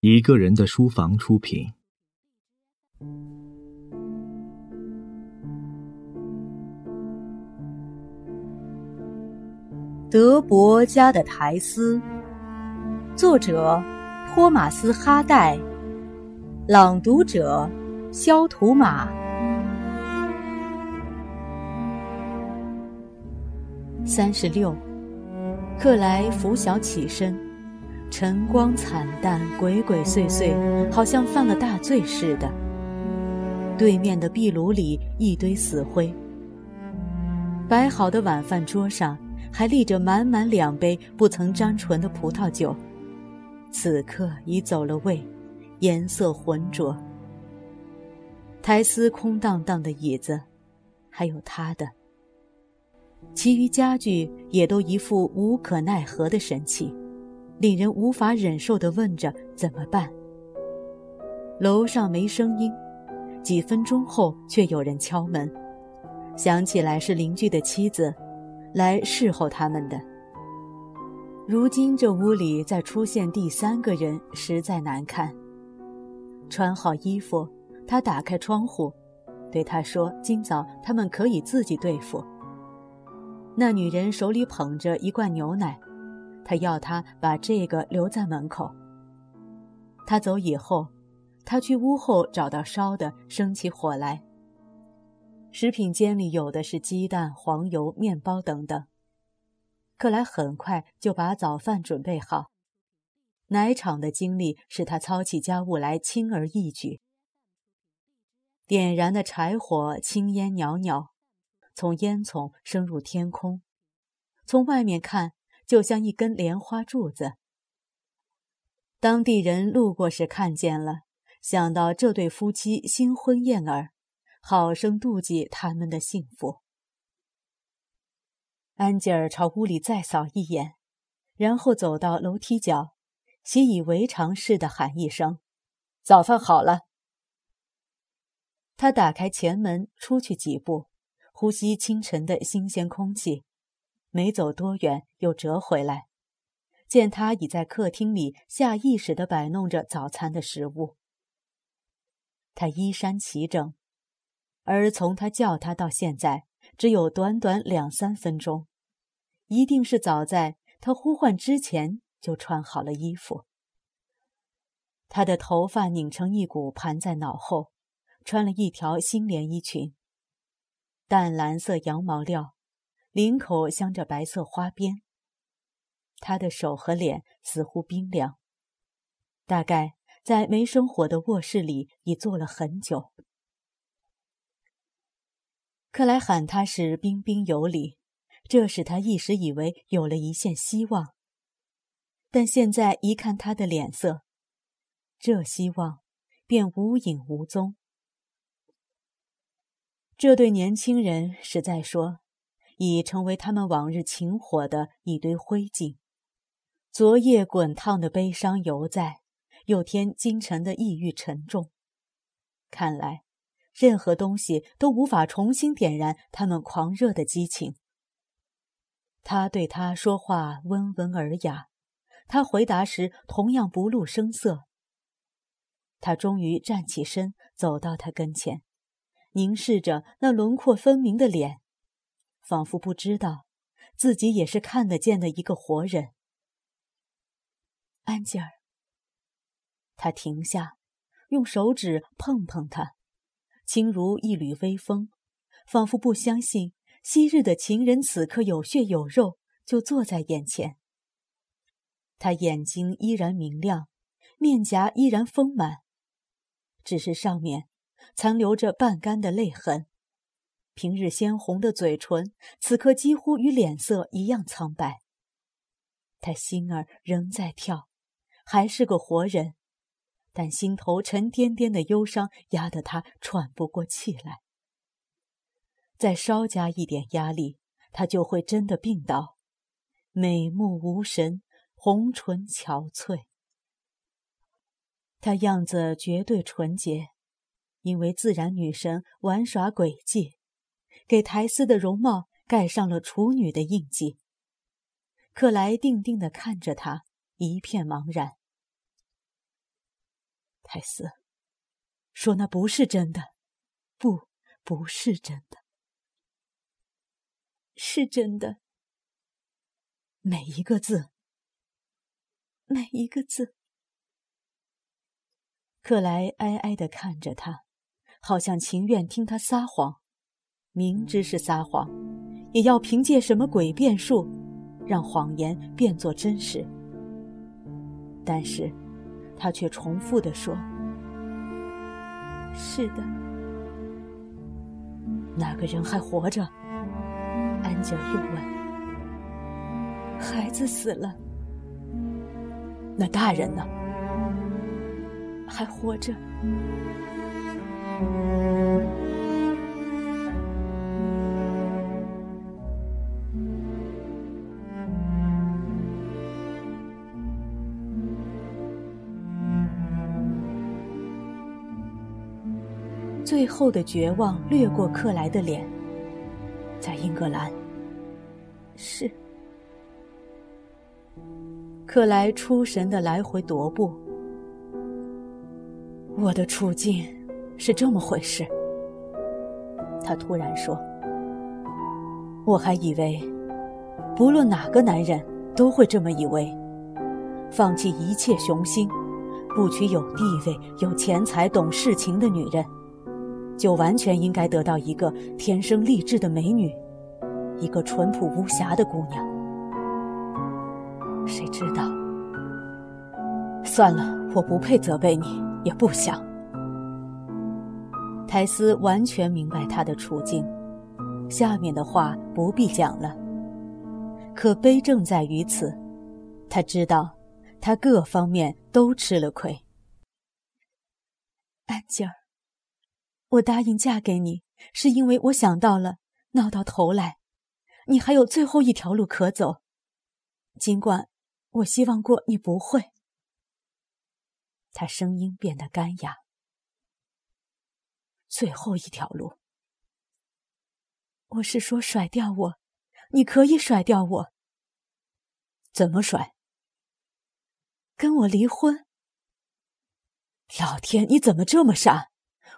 一个人的书房出品。德伯家的苔丝，作者托马斯·哈代，朗读者肖图马。三十六，克莱拂晓起身。晨光惨淡，鬼鬼祟祟，好像犯了大罪似的。对面的壁炉里一堆死灰。摆好的晚饭桌上还立着满满两杯不曾沾唇的葡萄酒，此刻已走了味，颜色浑浊。苔丝空荡荡的椅子，还有他的。其余家具也都一副无可奈何的神气。令人无法忍受的问着怎么办。楼上没声音，几分钟后却有人敲门，想起来是邻居的妻子，来侍候他们的。如今这屋里再出现第三个人，实在难看。穿好衣服，他打开窗户，对他说：“今早他们可以自己对付。”那女人手里捧着一罐牛奶。他要他把这个留在门口。他走以后，他去屋后找到烧的，生起火来。食品间里有的是鸡蛋、黄油、面包等等。克莱很快就把早饭准备好。奶厂的经历使他操起家务来轻而易举。点燃的柴火，青烟袅袅，从烟囱升入天空。从外面看。就像一根莲花柱子。当地人路过时看见了，想到这对夫妻新婚燕尔，好生妒忌他们的幸福。安吉尔朝屋里再扫一眼，然后走到楼梯角，习以为常似的喊一声：“早饭好了。”他打开前门，出去几步，呼吸清晨的新鲜空气。没走多远，又折回来，见他已在客厅里下意识地摆弄着早餐的食物。他衣衫齐整，而从他叫他到现在，只有短短两三分钟，一定是早在他呼唤之前就穿好了衣服。他的头发拧成一股盘在脑后，穿了一条新连衣裙，淡蓝色羊毛料。领口镶着白色花边。他的手和脸似乎冰凉，大概在没生火的卧室里已坐了很久。克莱喊他时彬彬有礼，这使他一时以为有了一线希望。但现在一看他的脸色，这希望便无影无踪。这对年轻人实在说。已成为他们往日情火的一堆灰烬，昨夜滚烫的悲伤犹在，又添今晨的抑郁沉重。看来，任何东西都无法重新点燃他们狂热的激情。他对他说话温文尔雅，他回答时同样不露声色。他终于站起身，走到他跟前，凝视着那轮廓分明的脸。仿佛不知道，自己也是看得见的一个活人。安吉尔。他停下，用手指碰碰他，轻如一缕微风，仿佛不相信昔日的情人此刻有血有肉，就坐在眼前。他眼睛依然明亮，面颊依然丰满，只是上面残留着半干的泪痕。平日鲜红的嘴唇，此刻几乎与脸色一样苍白。他心儿仍在跳，还是个活人，但心头沉甸甸的忧伤压得他喘不过气来。再稍加一点压力，他就会真的病倒，美目无神，红唇憔悴。他样子绝对纯洁，因为自然女神玩耍诡计。给苔丝的容貌盖上了处女的印记。克莱定定地看着他，一片茫然。泰斯，说那不是真的，不，不是真的，是真的。每一个字，每一个字。克莱哀哀的看着他，好像情愿听他撒谎，明知是撒谎，也要凭借什么诡辩术，让谎言变作真实。但是，他却重复的说：“是的。”那个人还活着？安吉尔又问。孩子死了，那大人呢？还活着。最后的绝望掠过克莱的脸，在英格兰，是。克莱出神的来回踱步。我的处境是这么回事。他突然说：“我还以为，不论哪个男人都会这么以为，放弃一切雄心，不娶有地位、有钱财、懂事情的女人，就完全应该得到一个天生丽质的美女，一个淳朴无瑕的姑娘。”谁知道？算了，我不配责备你，也不想。泰斯完全明白他的处境，下面的话不必讲了。可悲正在于此，他知道，他各方面都吃了亏。安吉儿，我答应嫁给你，是因为我想到了，闹到头来，你还有最后一条路可走，尽管。我希望过你不会。他声音变得干哑。最后一条路，我是说甩掉我，你可以甩掉我。怎么甩？跟我离婚。老天，你怎么这么傻？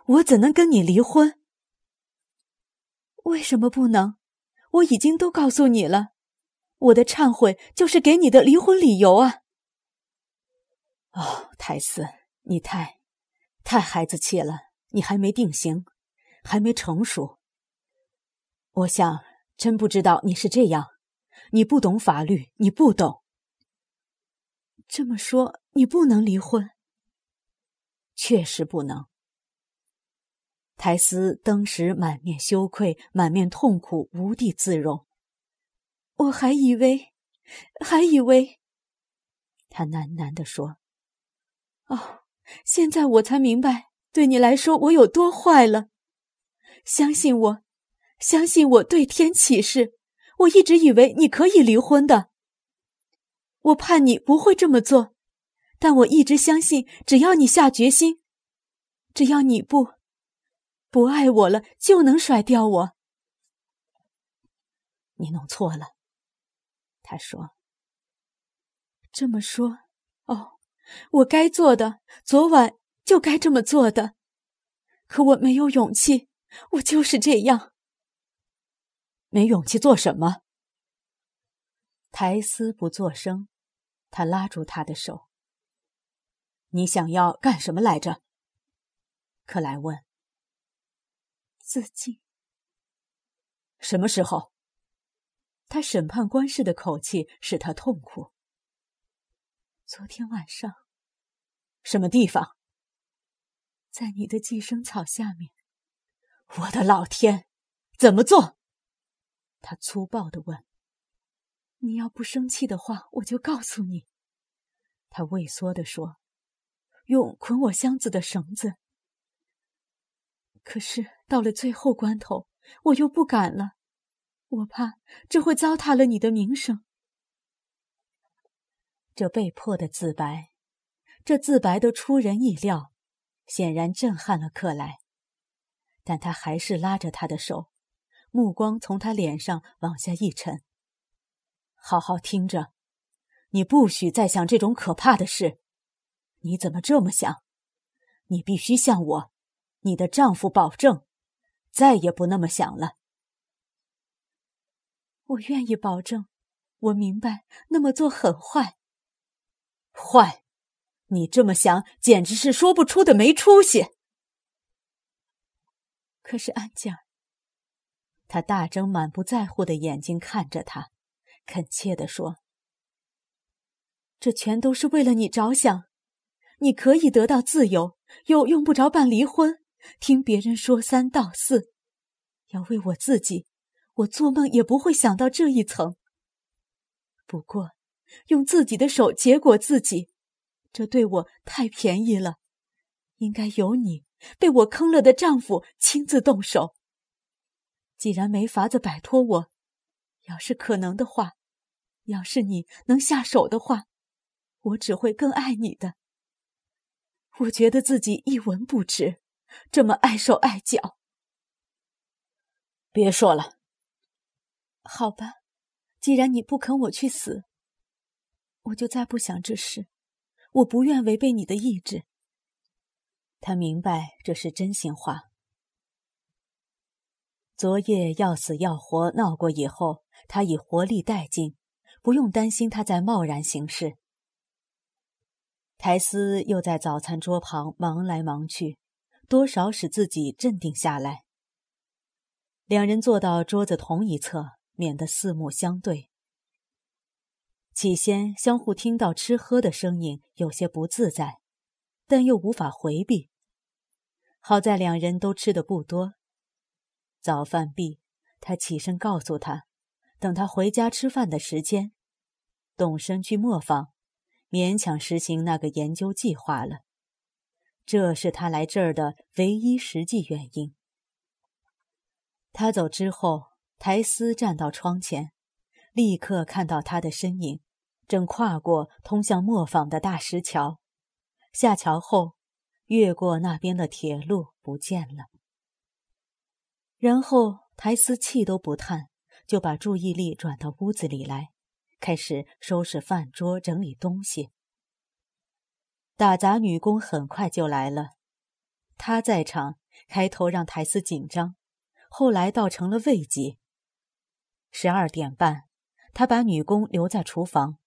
我怎能跟你离婚？为什么不能？我已经都告诉你了。我的忏悔就是给你的离婚理由啊！哦，泰斯，你太，太孩子气了。你还没定型，还没成熟。我想，真不知道你是这样。你不懂法律，你不懂。这么说，你不能离婚？确实不能。苔丝当时满面羞愧，满面痛苦，无地自容。我还以为，还以为，他喃喃地说：“哦，现在我才明白，对你来说我有多坏了。相信我，相信我对天起誓，我一直以为你可以离婚的。我怕你不会这么做，但我一直相信，只要你下决心，只要你不不爱我了，就能甩掉我。你弄错了。”他说：“这么说，哦，我该做的，昨晚就该这么做的，可我没有勇气，我就是这样。没勇气做什么？”苔丝不作声，他拉住他的手：“你想要干什么来着？”克莱问。“自尽。”什么时候？他审判官似的口气使他痛苦。昨天晚上，什么地方？在你的寄生草下面。我的老天，怎么做？他粗暴的问。你要不生气的话，我就告诉你。他畏缩的说：“用捆我箱子的绳子。”可是到了最后关头，我又不敢了。我怕这会糟蹋了你的名声。这被迫的自白，这自白的出人意料，显然震撼了克莱。但他还是拉着他的手，目光从他脸上往下一沉。好好听着，你不许再想这种可怕的事。你怎么这么想？你必须向我，你的丈夫保证，再也不那么想了。我愿意保证，我明白那么做很坏。坏，你这么想简直是说不出的没出息。可是安吉尔，他大睁满不在乎的眼睛看着他，恳切地说：“这全都是为了你着想。你可以得到自由，又用不着办离婚，听别人说三道四。要为我自己，我做梦也不会想到这一层。不过，用自己的手结果自己，这对我太便宜了。应该由你。”被我坑了的丈夫亲自动手。既然没法子摆脱我，要是可能的话，要是你能下手的话，我只会更爱你的。我觉得自己一文不值，这么碍手碍脚。别说了。好吧，既然你不肯我去死，我就再不想这事。我不愿违背你的意志。他明白这是真心话。昨夜要死要活闹过以后，他已活力殆尽，不用担心他在贸然行事。苔丝又在早餐桌旁忙来忙去，多少使自己镇定下来。两人坐到桌子同一侧，免得四目相对。起先相互听到吃喝的声音，有些不自在。但又无法回避。好在两人都吃的不多。早饭毕，他起身告诉他，等他回家吃饭的时间，动身去磨坊，勉强实行那个研究计划了。这是他来这儿的唯一实际原因。他走之后，苔丝站到窗前，立刻看到他的身影，正跨过通向磨坊的大石桥。下桥后，越过那边的铁路不见了。然后苔丝气都不叹，就把注意力转到屋子里来，开始收拾饭桌、整理东西。打杂女工很快就来了，她在场，开头让苔丝紧张，后来倒成了慰藉。十二点半，他把女工留在厨房，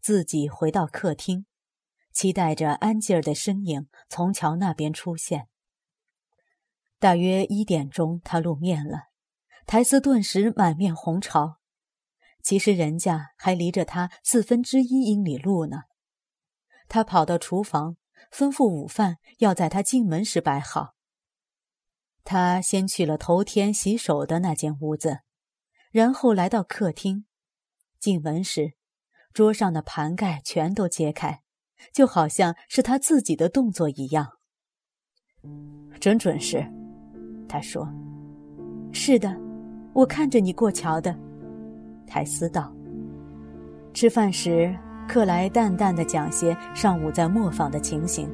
自己回到客厅。期待着安吉尔的身影从桥那边出现。大约一点钟，他露面了，苔丝顿时满面红潮。其实人家还离着他四分之一英里路呢。他跑到厨房，吩咐午饭要在他进门时摆好。他先去了头天洗手的那间屋子，然后来到客厅。进门时，桌上的盘盖全都揭开。就好像是他自己的动作一样，真准时。他说：“是的，我看着你过桥的。”泰斯道。吃饭时，克莱淡淡的讲些上午在磨坊的情形。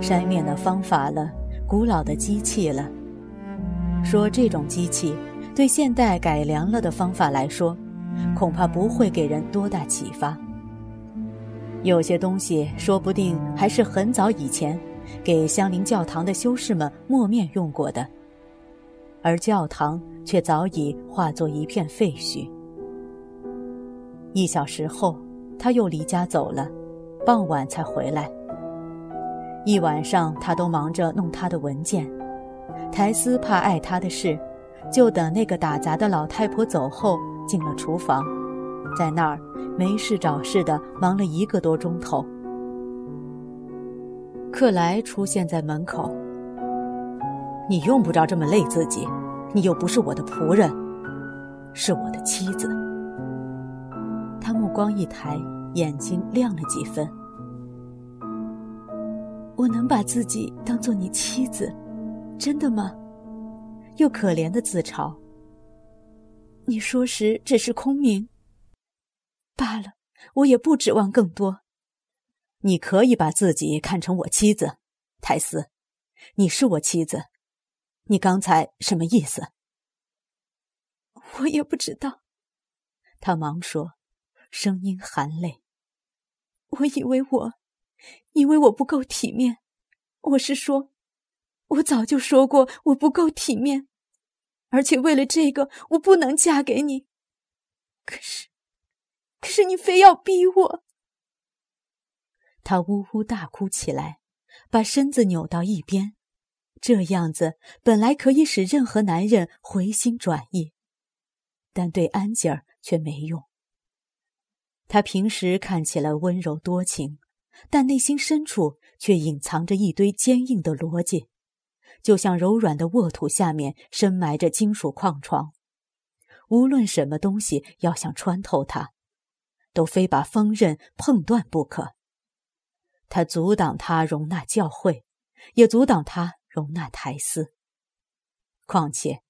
筛面的方法了，古老的机器了。说这种机器对现代改良了的方法来说，恐怕不会给人多大启发。有些东西说不定还是很早以前给相邻教堂的修士们磨面用过的，而教堂却早已化作一片废墟。一小时后，他又离家走了，傍晚才回来。一晚上，他都忙着弄他的文件。苔丝怕碍他的事，就等那个打杂的老太婆走后，进了厨房，在那儿没事找事的忙了一个多钟头。克莱出现在门口。你用不着这么累自己，你又不是我的仆人，是我的妻子。他目光一抬，眼睛亮了几分。我能把自己当做你妻子，真的吗？又可怜的自嘲。你说时只是空名。罢了，我也不指望更多。你可以把自己看成我妻子，泰斯，你是我妻子。你刚才什么意思？我也不知道。他忙说，声音含泪。我以为我，以为我不够体面。我是说，我早就说过我不够体面，而且为了这个，我不能嫁给你。可是，可是你非要逼我。他呜呜大哭起来，把身子扭到一边，这样子本来可以使任何男人回心转意，但对安吉尔却没用。他平时看起来温柔多情，但内心深处却隐藏着一堆坚硬的逻辑，就像柔软的沃土下面深埋着金属矿床，无论什么东西要想穿透它，都非把锋刃碰断不可。他阻挡他容纳教会，也阻挡他容纳苔丝。况且，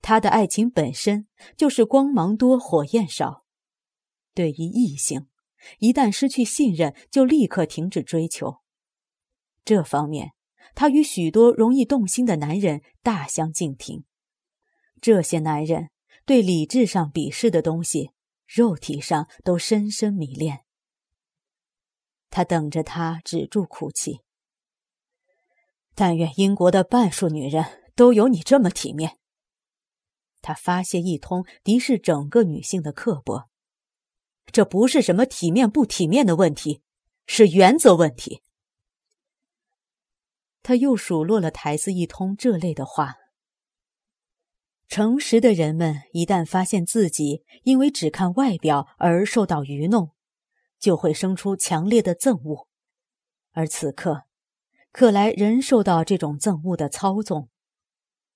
他的爱情本身就是光芒多、火焰少。对于异性，一旦失去信任，就立刻停止追求。这方面，他与许多容易动心的男人大相径庭。这些男人对理智上鄙视的东西，肉体上都深深迷恋。他等着他止住哭泣。但愿英国的半数女人都有你这么体面。他发泄一通敌视整个女性的刻薄。这不是什么体面不体面的问题，是原则问题。他又数落了台子一通这类的话。诚实的人们一旦发现自己因为只看外表而受到愚弄。就会生出强烈的憎恶，而此刻，克莱仍受到这种憎恶的操纵。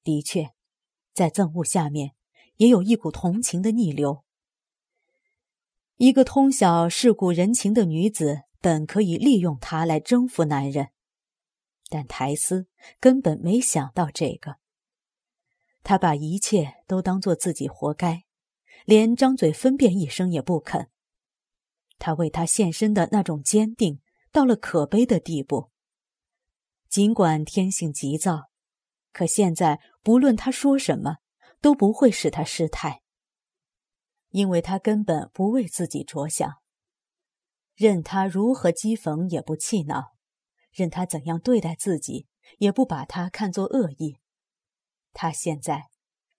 的确，在憎恶下面，也有一股同情的逆流。一个通晓世故人情的女子，本可以利用他来征服男人，但苔丝根本没想到这个。他把一切都当做自己活该，连张嘴分辨一声也不肯。他为他献身的那种坚定，到了可悲的地步。尽管天性急躁，可现在不论他说什么，都不会使他失态，因为他根本不为自己着想。任他如何讥讽，也不气恼；任他怎样对待自己，也不把他看作恶意。他现在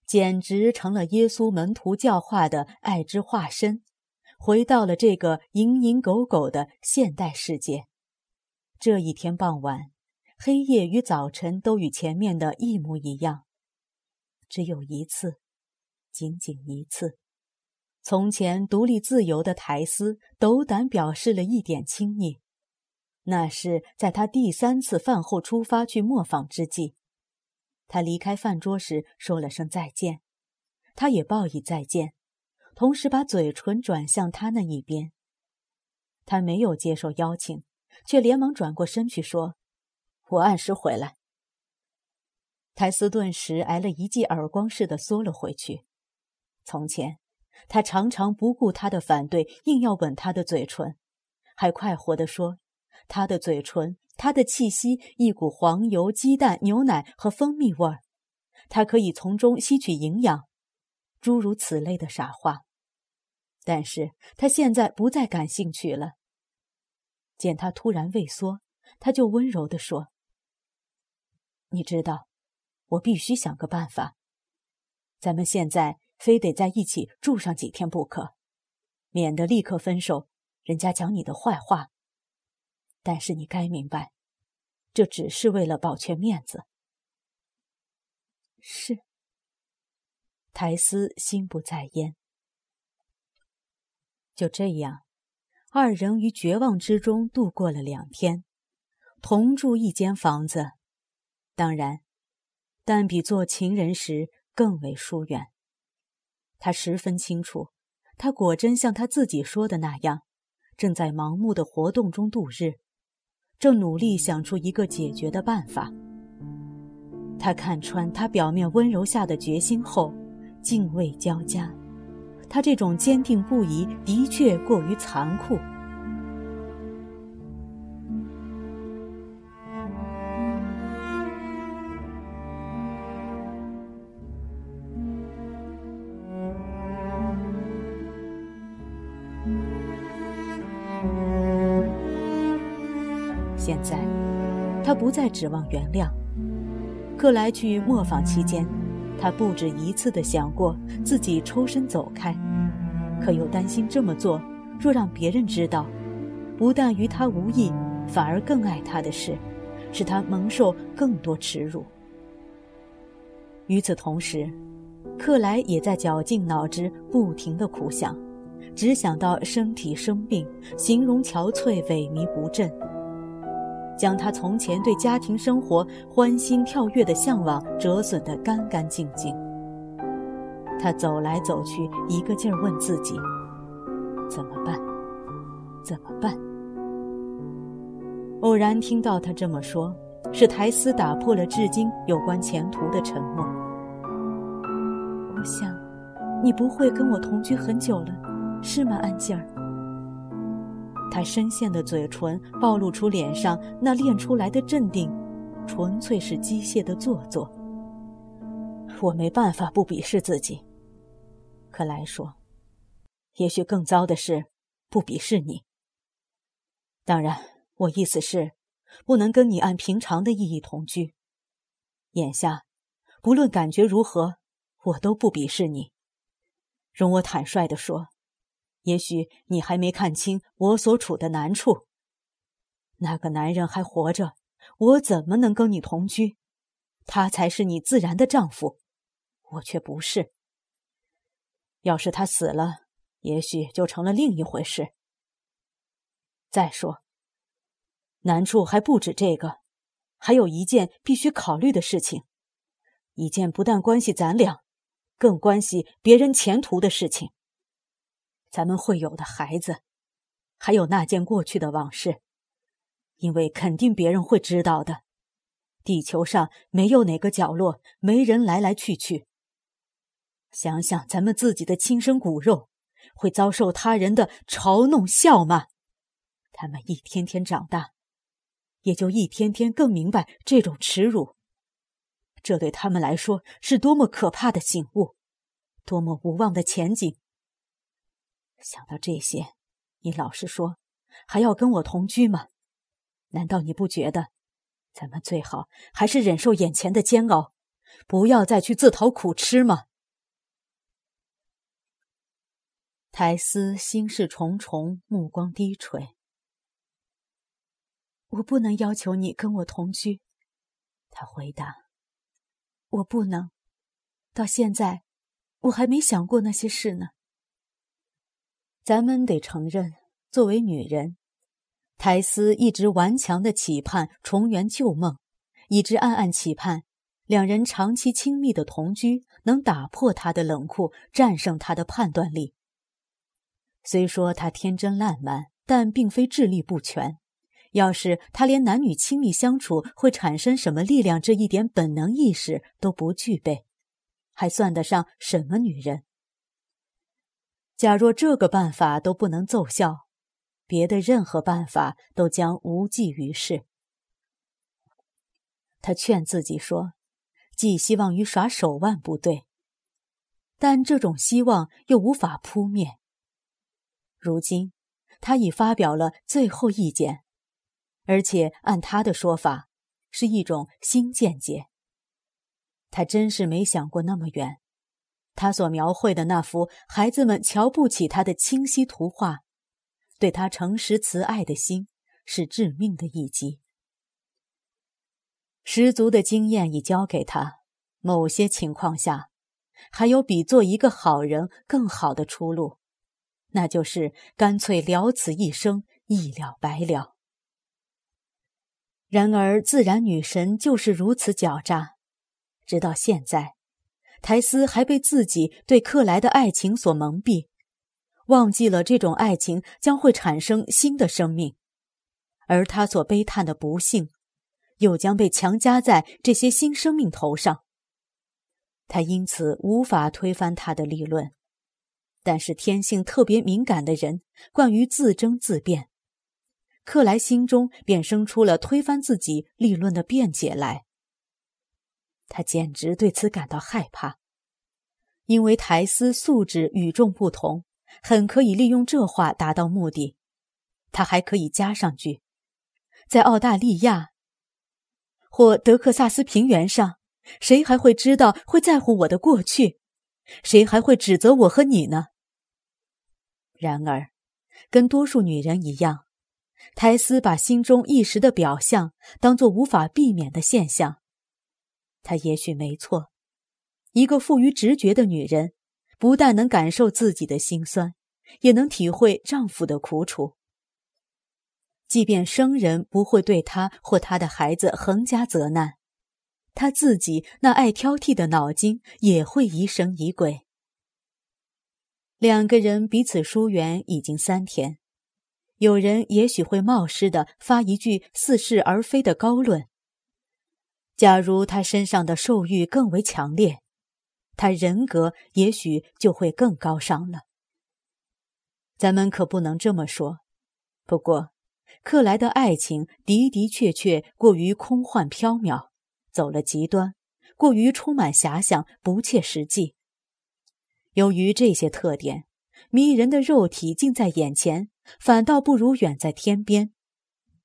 简直成了耶稣门徒教化的爱之化身。回到了这个蝇营狗苟的现代世界。这一天傍晚，黑夜与早晨都与前面的一模一样。只有一次，仅仅一次，从前独立自由的苔丝斗胆表示了一点轻蔑。那是在他第三次饭后出发去磨坊之际，他离开饭桌时说了声再见，他也报以再见。同时把嘴唇转向他那一边，他没有接受邀请，却连忙转过身去说：“我按时回来。”泰斯顿时挨了一记耳光似的缩了回去。从前，他常常不顾他的反对，硬要吻他的嘴唇，还快活地说：“他的嘴唇，他的气息，一股黄油、鸡蛋、牛奶和蜂蜜味儿，他可以从中吸取营养。”诸如此类的傻话，但是他现在不再感兴趣了。见他突然畏缩，他就温柔地说：“你知道，我必须想个办法。咱们现在非得在一起住上几天不可，免得立刻分手，人家讲你的坏话。但是你该明白，这只是为了保全面子。”是。苔丝心不在焉。就这样，二人于绝望之中度过了两天，同住一间房子，当然，但比做情人时更为疏远。他十分清楚，他果真像他自己说的那样，正在盲目的活动中度日，正努力想出一个解决的办法。他看穿他表面温柔下的决心后。敬畏交加，他这种坚定不移的确过于残酷。现在，他不再指望原谅。克莱去磨坊期间，他不止一次的想过自己抽身走开，可又担心这么做若让别人知道，不但与他无益，反而更爱他的事，使他蒙受更多耻辱。与此同时，克莱也在绞尽脑汁，不停的苦想，只想到身体生病，形容憔悴、萎靡不振，将他从前对家庭生活欢欣跳跃的向往折损得干干净净。他走来走去，一个劲儿问自己：怎么办？怎么办？偶然听到他这么说，使苔丝打破了至今有关前途的沉默。我想，你不会跟我同居很久了，是吗，安吉尔？他深陷的嘴唇暴露出脸上那练出来的镇定，纯粹是机械的做作。我没办法不鄙视自己，克莱说。也许更糟的是，不鄙视你。当然，我意思是，不能跟你按平常的意义同居。眼下，不论感觉如何。我都不鄙视你，容我坦率地说，也许你还没看清我所处的难处。那个男人还活着，我怎么能跟你同居？他才是你自然的丈夫，我却不是。要是他死了，也许就成了另一回事。再说，难处还不止这个，还有一件必须考虑的事情，一件不但关系咱俩。更关系别人前途的事情。咱们会有的孩子，还有那件过去的往事，因为肯定别人会知道的。地球上没有哪个角落没人来来去去。想想咱们自己的亲生骨肉，会遭受他人的嘲弄笑骂。他们一天天长大，也就一天天更明白这种耻辱。这对他们来说是多么可怕的醒悟，多么无望的前景。想到这些，你老实说，还要跟我同居吗？难道你不觉得，咱们最好还是忍受眼前的煎熬，不要再去自讨苦吃吗？苔丝心事重重，目光低垂。我不能要求你跟我同居，他回答。我不能，到现在，我还没想过那些事呢。咱们得承认，作为女人，苔丝一直顽强的期盼重圆旧梦，一直暗暗期盼两人长期亲密的同居能打破她的冷酷，战胜她的判断力。虽说她天真烂漫，但并非智力不全。要是他连男女亲密相处会产生什么力量这一点本能意识都不具备，还算得上什么女人？假若这个办法都不能奏效，别的任何办法都将无济于事。他劝自己说：“寄希望于耍手腕不对，但这种希望又无法扑灭。如今，他已发表了最后意见。”而且按他的说法，是一种新见解。他真是没想过那么远。他所描绘的那幅孩子们瞧不起他的清晰图画，对他诚实慈爱的心是致命的一击。十足的经验已教给他，某些情况下，还有比做一个好人更好的出路，那就是干脆了此一生，一了百了。然而，自然女神就是如此狡诈。直到现在，苔丝还被自己对克莱的爱情所蒙蔽，忘记了这种爱情将会产生新的生命，而他所悲叹的不幸，又将被强加在这些新生命头上。他因此无法推翻他的立论，但是天性特别敏感的人，惯于自争自辩。克莱心中便生出了推翻自己立论的辩解来。他简直对此感到害怕，因为苔丝素质与众不同，很可以利用这话达到目的。他还可以加上句：“在澳大利亚，或德克萨斯平原上，谁还会知道会在乎我的过去？谁还会指责我和你呢？然而，跟多数女人一样，苔丝把心中一时的表象当作无法避免的现象。她也许没错，一个富于直觉的女人，不但能感受自己的心酸，也能体会丈夫的苦楚。即便生人不会对她或她的孩子横加责难，她自己那爱挑剔的脑筋也会疑神疑鬼。两个人彼此疏远已经三天，有人也许会冒失的发一句似是而非的高论。假如他身上的兽欲更为强烈，他人格也许就会更高尚了。咱们可不能这么说。不过，克莱的爱情的的确确过于空幻缥缈，走了极端，过于充满遐想，不切实际。由于这些特点，迷人的肉体近在眼前，反倒不如远在天边，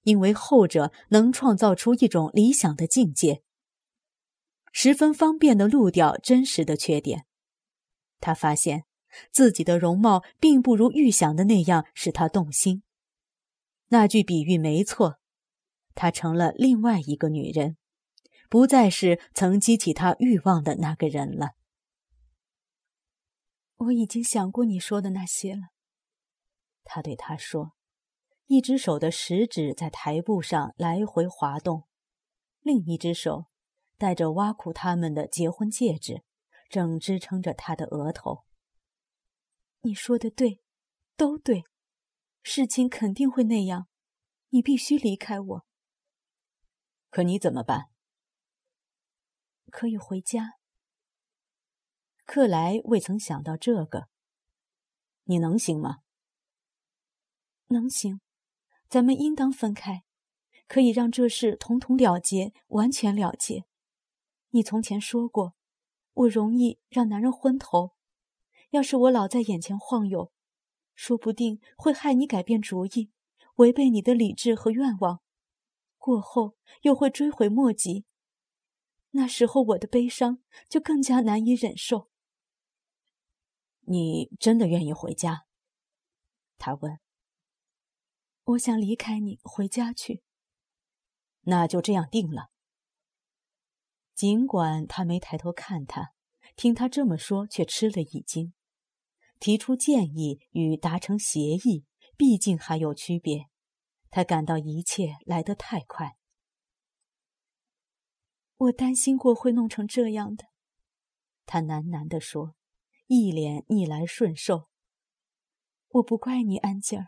因为后者能创造出一种理想的境界，十分方便的录掉真实的缺点。他发现自己的容貌并不如预想的那样使他动心。那句比喻没错，她成了另外一个女人，不再是曾激起他欲望的那个人了。我已经想过你说的那些了，他对他说，一只手的食指在台布上来回滑动，另一只手戴着挖苦他们的结婚戒指，正支撑着他的额头。你说的对，都对，事情肯定会那样，你必须离开我。可你怎么办？可以回家。克莱未曾想到这个。你能行吗？能行，咱们应当分开，可以让这事统统了结，完全了结。你从前说过，我容易让男人昏头，要是我老在眼前晃悠，说不定会害你改变主意，违背你的理智和愿望，过后又会追悔莫及。那时候我的悲伤就更加难以忍受。你真的愿意回家？他问。我想离开你，回家去。那就这样定了。尽管他没抬头看他，听他这么说，却吃了一惊。提出建议与达成协议，毕竟还有区别。他感到一切来得太快。我担心过会弄成这样的，他喃喃地说。一脸逆来顺受。我不怪你，安吉尔，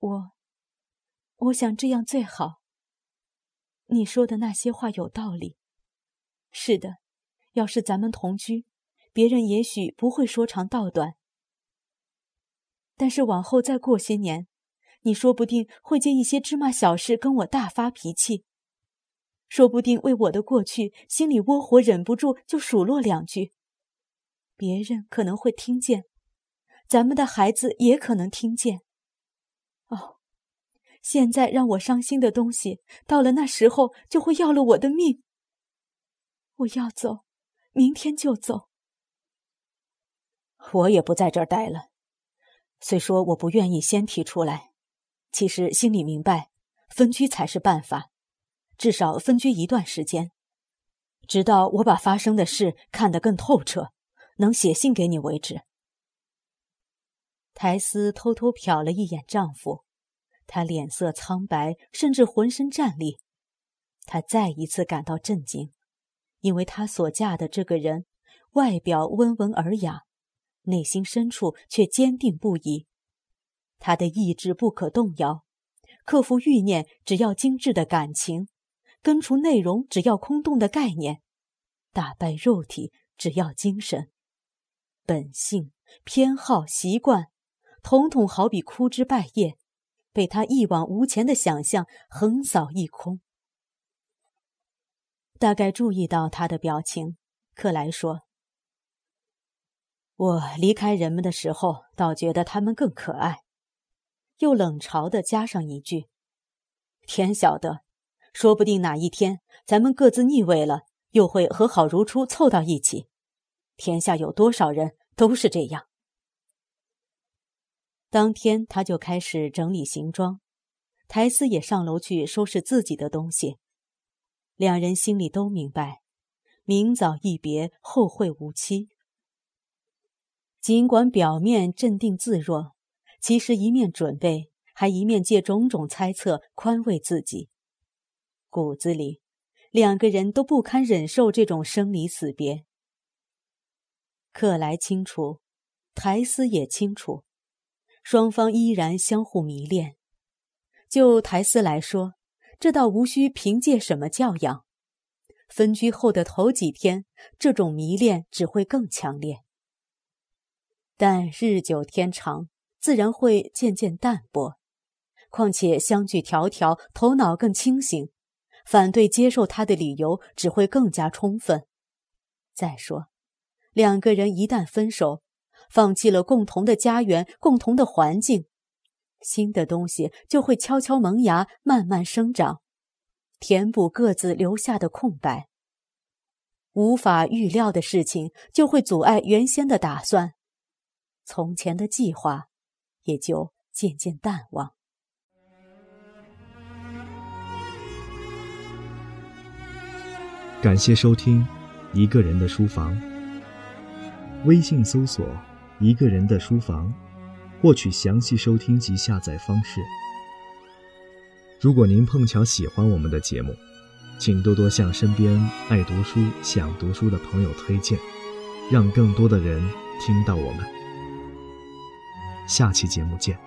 我，我想这样最好。你说的那些话有道理。是的，要是咱们同居，别人也许不会说长道短。但是往后再过些年，你说不定会借一些芝麻小事跟我大发脾气，说不定为我的过去心里窝火，忍不住就数落两句。别人可能会听见，咱们的孩子也可能听见。哦，现在让我伤心的东西，到了那时候就会要了我的命。我要走，明天就走。我也不在这儿待了。虽说我不愿意先提出来，其实心里明白，分居才是办法，至少分居一段时间，直到我把发生的事看得更透彻。能写信给你为止。苔丝偷偷瞟了一眼丈夫，他脸色苍白，甚至浑身战栗。她再一次感到震惊，因为她所嫁的这个人，外表温文尔雅，内心深处却坚定不移。他的意志不可动摇，克服欲念只要精致的感情，根除内容只要空洞的概念，打败肉体只要精神。本性、偏好、习惯，统统好比枯枝败叶，被他一往无前的想象横扫一空。大概注意到他的表情，克莱说：“我离开人们的时候，倒觉得他们更可爱。”又冷嘲的加上一句：“天晓得，说不定哪一天咱们各自腻味了，又会和好如初，凑到一起。天下有多少人都是这样。当天他就开始整理行装，台斯也上楼去收拾自己的东西。两人心里都明白，明早一别，后会无期。尽管表面镇定自若，其实一面准备，还一面借种种猜测宽慰自己。骨子里，两个人都不堪忍受这种生离死别。克莱清楚，台斯也清楚，双方依然相互迷恋。就台斯来说，这倒无需凭借什么教养。分居后的头几天，这种迷恋只会更强烈。但日久天长，自然会渐渐淡薄。况且相距迢迢，头脑更清醒，反对接受他的理由只会更加充分。再说，两个人一旦分手，放弃了共同的家园、共同的环境，新的东西就会悄悄萌芽，慢慢生长。填补各自留下的空白，无法预料的事情就会阻碍原先的打算，从前的计划也就渐渐淡忘。感谢收听《一个人的书房》，微信搜索“一个人的书房”，获取详细收听及下载方式。如果您碰巧喜欢我们的节目，请多多向身边爱读书、想读书的朋友推荐，让更多的人听到我们。下期节目见。